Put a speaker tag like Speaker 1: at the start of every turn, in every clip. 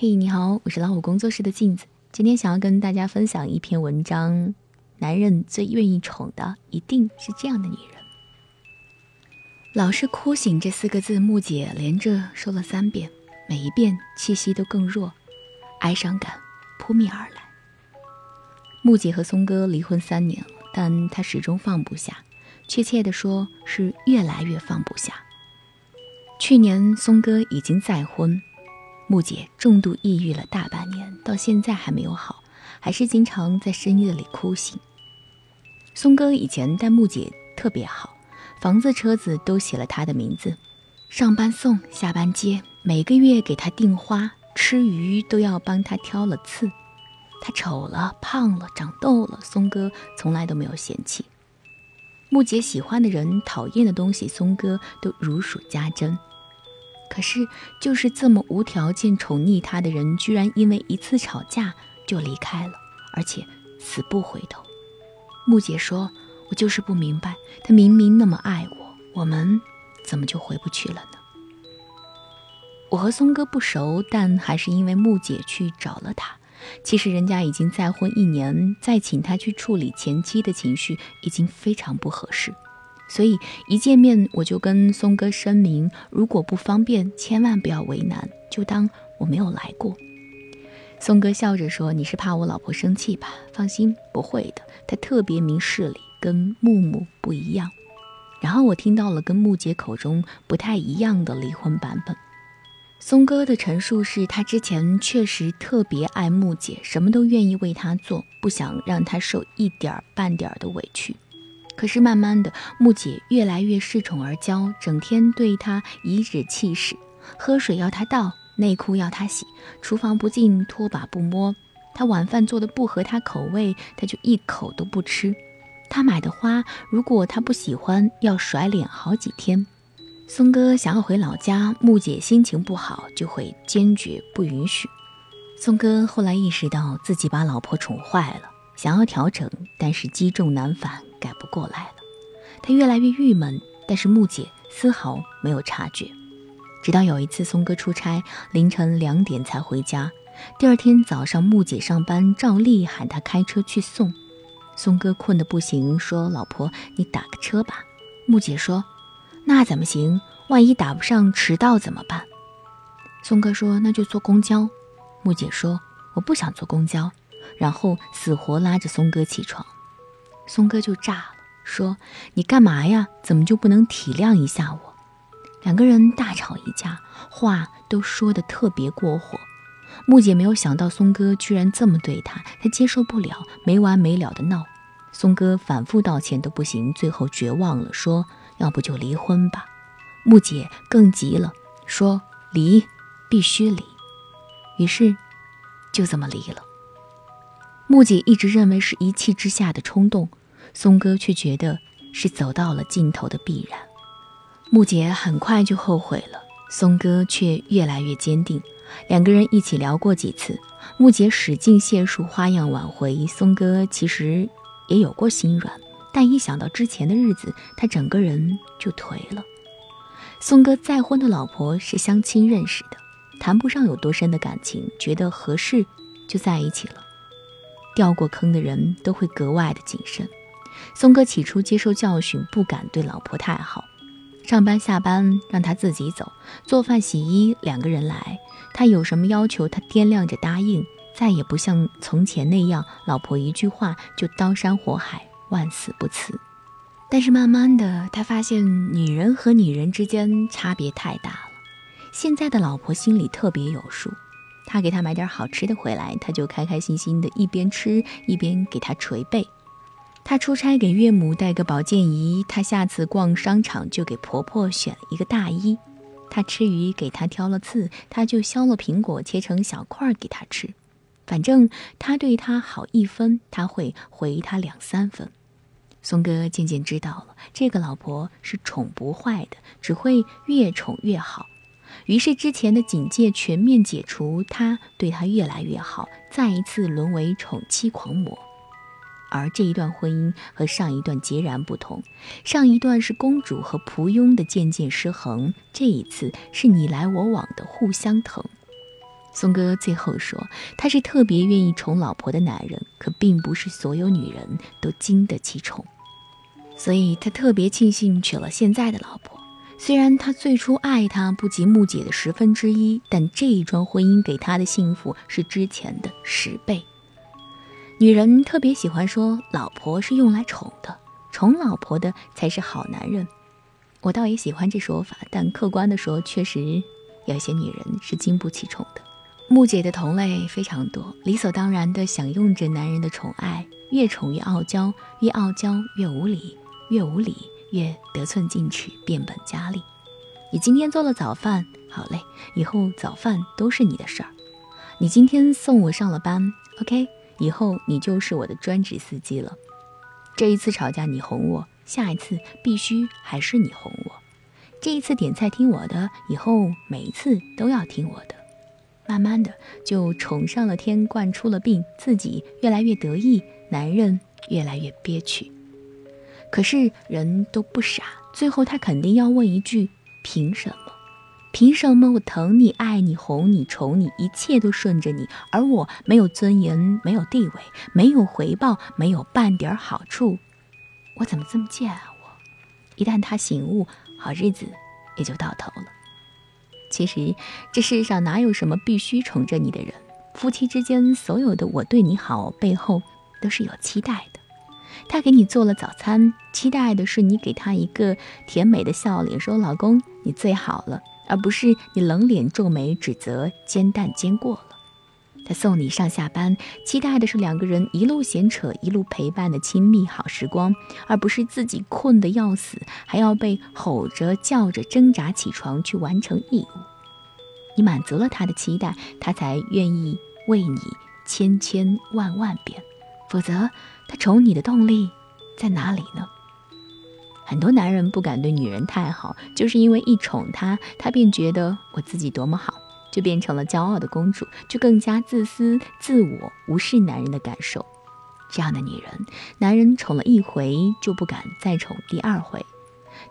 Speaker 1: 嘿，你好，我是老虎工作室的镜子。今天想要跟大家分享一篇文章：男人最愿意宠的一定是这样的女人。老是哭醒这四个字，木姐连着说了三遍，每一遍气息都更弱，哀伤感扑面而来。木姐和松哥离婚三年了，但她始终放不下，确切的说是越来越放不下。去年松哥已经再婚。木姐重度抑郁了大半年，到现在还没有好，还是经常在深夜里哭醒。松哥以前待木姐特别好，房子、车子都写了他的名字，上班送，下班接，每个月给他订花，吃鱼都要帮他挑了刺。他丑了、胖了、长痘了，松哥从来都没有嫌弃。木姐喜欢的人、讨厌的东西，松哥都如数家珍。可是，就是这么无条件宠溺他的人，居然因为一次吵架就离开了，而且死不回头。木姐说：“我就是不明白，他明明那么爱我，我们怎么就回不去了呢？”我和松哥不熟，但还是因为木姐去找了他。其实人家已经再婚一年，再请他去处理前妻的情绪，已经非常不合适。所以一见面我就跟松哥声明，如果不方便，千万不要为难，就当我没有来过。松哥笑着说：“你是怕我老婆生气吧？放心，不会的。他特别明事理，跟木木不一样。”然后我听到了跟木姐口中不太一样的离婚版本。松哥的陈述是他之前确实特别爱木姐，什么都愿意为她做，不想让她受一点半点的委屈。可是慢慢的，木姐越来越恃宠而骄，整天对他颐指气使，喝水要他倒，内裤要他洗，厨房不进，拖把不摸。他晚饭做的不合他口味，他就一口都不吃。他买的花，如果他不喜欢，要甩脸好几天。松哥想要回老家，木姐心情不好，就会坚决不允许。松哥后来意识到自己把老婆宠坏了，想要调整，但是积重难返。改不过来了，他越来越郁闷，但是木姐丝毫没有察觉。直到有一次松哥出差，凌晨两点才回家。第二天早上，木姐上班照例喊他开车去送。松哥困得不行，说：“老婆，你打个车吧。”木姐说：“那怎么行？万一打不上，迟到怎么办？”松哥说：“那就坐公交。”木姐说：“我不想坐公交。”然后死活拉着松哥起床。松哥就炸了，说：“你干嘛呀？怎么就不能体谅一下我？”两个人大吵一架，话都说的特别过火。木姐没有想到松哥居然这么对她，她接受不了，没完没了的闹。松哥反复道歉都不行，最后绝望了，说：“要不就离婚吧。”木姐更急了，说：“离，必须离。”于是，就这么离了。木姐一直认为是一气之下的冲动。松哥却觉得是走到了尽头的必然，木姐很快就后悔了，松哥却越来越坚定。两个人一起聊过几次，木姐使劲解数花样挽回，松哥其实也有过心软，但一想到之前的日子，他整个人就颓了。松哥再婚的老婆是相亲认识的，谈不上有多深的感情，觉得合适就在一起了。掉过坑的人都会格外的谨慎。松哥起初接受教训，不敢对老婆太好，上班下班让他自己走，做饭洗衣两个人来，他有什么要求，他掂量着答应，再也不像从前那样，老婆一句话就刀山火海，万死不辞。但是慢慢的，他发现女人和女人之间差别太大了。现在的老婆心里特别有数，他给她买点好吃的回来，他就开开心心的一边吃一边给她捶背。她出差给岳母带个保健仪，她下次逛商场就给婆婆选了一个大衣。她吃鱼给她挑了刺，她就削了苹果切成小块给她吃。反正她对她好一分，她会回她两三分。松哥渐渐知道了，这个老婆是宠不坏的，只会越宠越好。于是之前的警戒全面解除，他对她越来越好，再一次沦为宠妻狂魔。而这一段婚姻和上一段截然不同，上一段是公主和仆庸的渐渐失衡，这一次是你来我往的互相疼。松哥最后说，他是特别愿意宠老婆的男人，可并不是所有女人都经得起宠，所以他特别庆幸娶了现在的老婆。虽然他最初爱她不及木姐的十分之一，但这一桩婚姻给他的幸福是之前的十倍。女人特别喜欢说，老婆是用来宠的，宠老婆的才是好男人。我倒也喜欢这说法，但客观的说，确实有些女人是经不起宠的。木姐的同类非常多，理所当然地享用着男人的宠爱，越宠越傲娇，越傲娇越无理，越无理。越得寸进尺，变本加厉。你今天做了早饭，好嘞，以后早饭都是你的事儿。你今天送我上了班，OK，以后你就是我的专职司机了。这一次吵架你哄我，下一次必须还是你哄我。这一次点菜听我的，以后每一次都要听我的。慢慢的就宠上了天，惯出了病，自己越来越得意，男人越来越憋屈。可是人都不傻，最后他肯定要问一句：凭什么？凭什么我疼你、爱你、哄你、宠你，一切都顺着你，而我没有尊严、没有地位、没有回报、没有半点好处？我怎么这么贱啊！我一旦他醒悟，好日子也就到头了。其实这世上哪有什么必须宠着你的人？夫妻之间所有的我对你好背后，都是有期待的。他给你做了早餐，期待的是你给他一个甜美的笑脸，说“老公，你最好了”，而不是你冷脸皱眉指责煎蛋煎过了。他送你上下班，期待的是两个人一路闲扯，一路陪伴的亲密好时光，而不是自己困得要死，还要被吼着叫着挣扎起床去完成义务。你满足了他的期待，他才愿意为你千千万万遍，否则。他宠你的动力在哪里呢？很多男人不敢对女人太好，就是因为一宠她，她便觉得我自己多么好，就变成了骄傲的公主，就更加自私自我，无视男人的感受。这样的女人，男人宠了一回就不敢再宠第二回，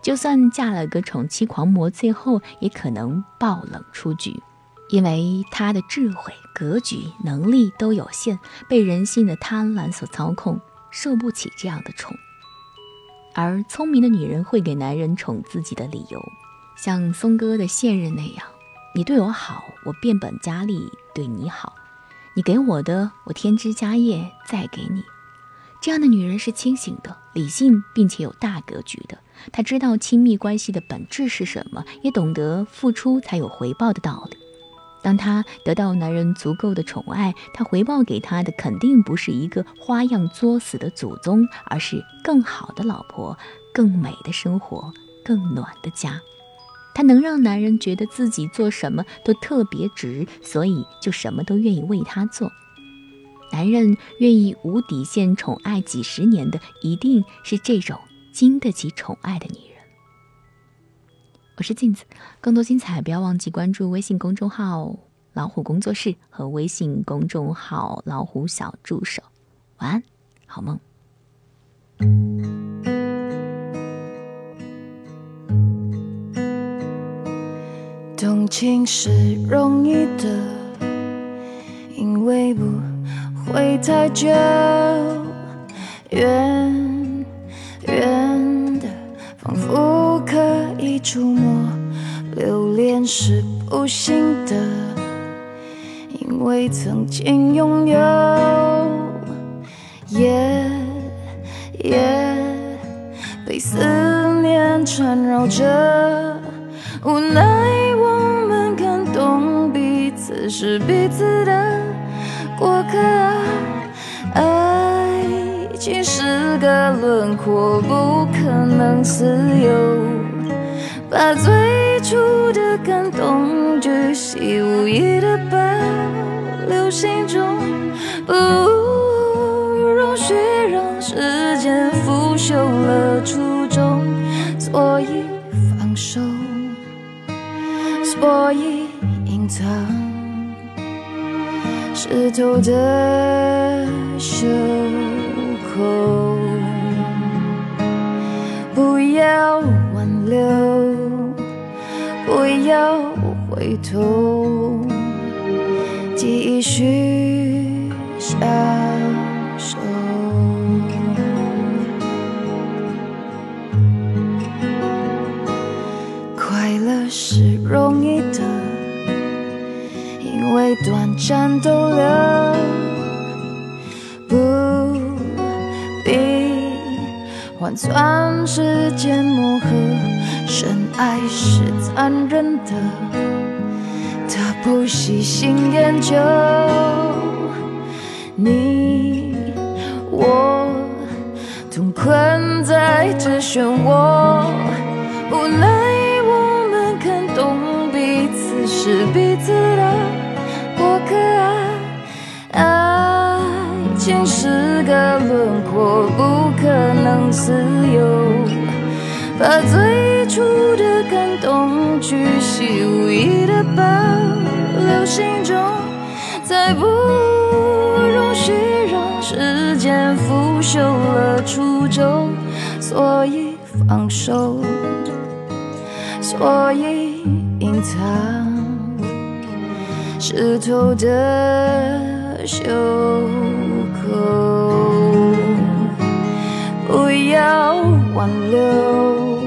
Speaker 1: 就算嫁了个宠妻狂魔，最后也可能爆冷出局。因为他的智慧、格局、能力都有限，被人性的贪婪所操控，受不起这样的宠。而聪明的女人会给男人宠自己的理由，像松哥的现任那样：你对我好，我变本加厉对你好；你给我的，我添枝加叶再给你。这样的女人是清醒的、理性，并且有大格局的。她知道亲密关系的本质是什么，也懂得付出才有回报的道理。当她得到男人足够的宠爱，他回报给她的肯定不是一个花样作死的祖宗，而是更好的老婆、更美的生活、更暖的家。她能让男人觉得自己做什么都特别值，所以就什么都愿意为她做。男人愿意无底线宠爱几十年的，一定是这种经得起宠爱的女人。我是镜子，更多精彩不要忘记关注微信公众号“老虎工作室”和微信公众号“老虎小助手”。晚安，好梦。
Speaker 2: 动情是容易的，因为不会太久，远触摸。留恋是不幸的，因为曾经拥有，夜夜被思念缠绕着，无奈我们看懂彼此是彼此的过客，爱情是个轮廓，不可能自由。把最初的感动巨细无遗的保留心中，不容许让时间腐朽了初衷，所以放手，所以隐藏湿透的袖口，不要挽留。不要回头，继续享受。快乐是容易的，因为短暂逗留，不必换算时间磨合。爱是残忍的，他不喜新厌旧。你我同困在这漩涡，无奈我们看懂彼此是彼此的过客啊。爱情是个轮廓，不可能自由。把最初的感动巨细无遗的保留心中，再不容许让时间腐朽了初衷，所以放手，所以隐藏湿透的袖口，不要挽留。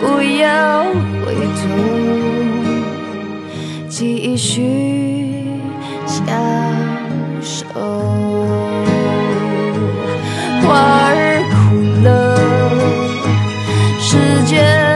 Speaker 2: 不要回头继续相守花儿哭了世界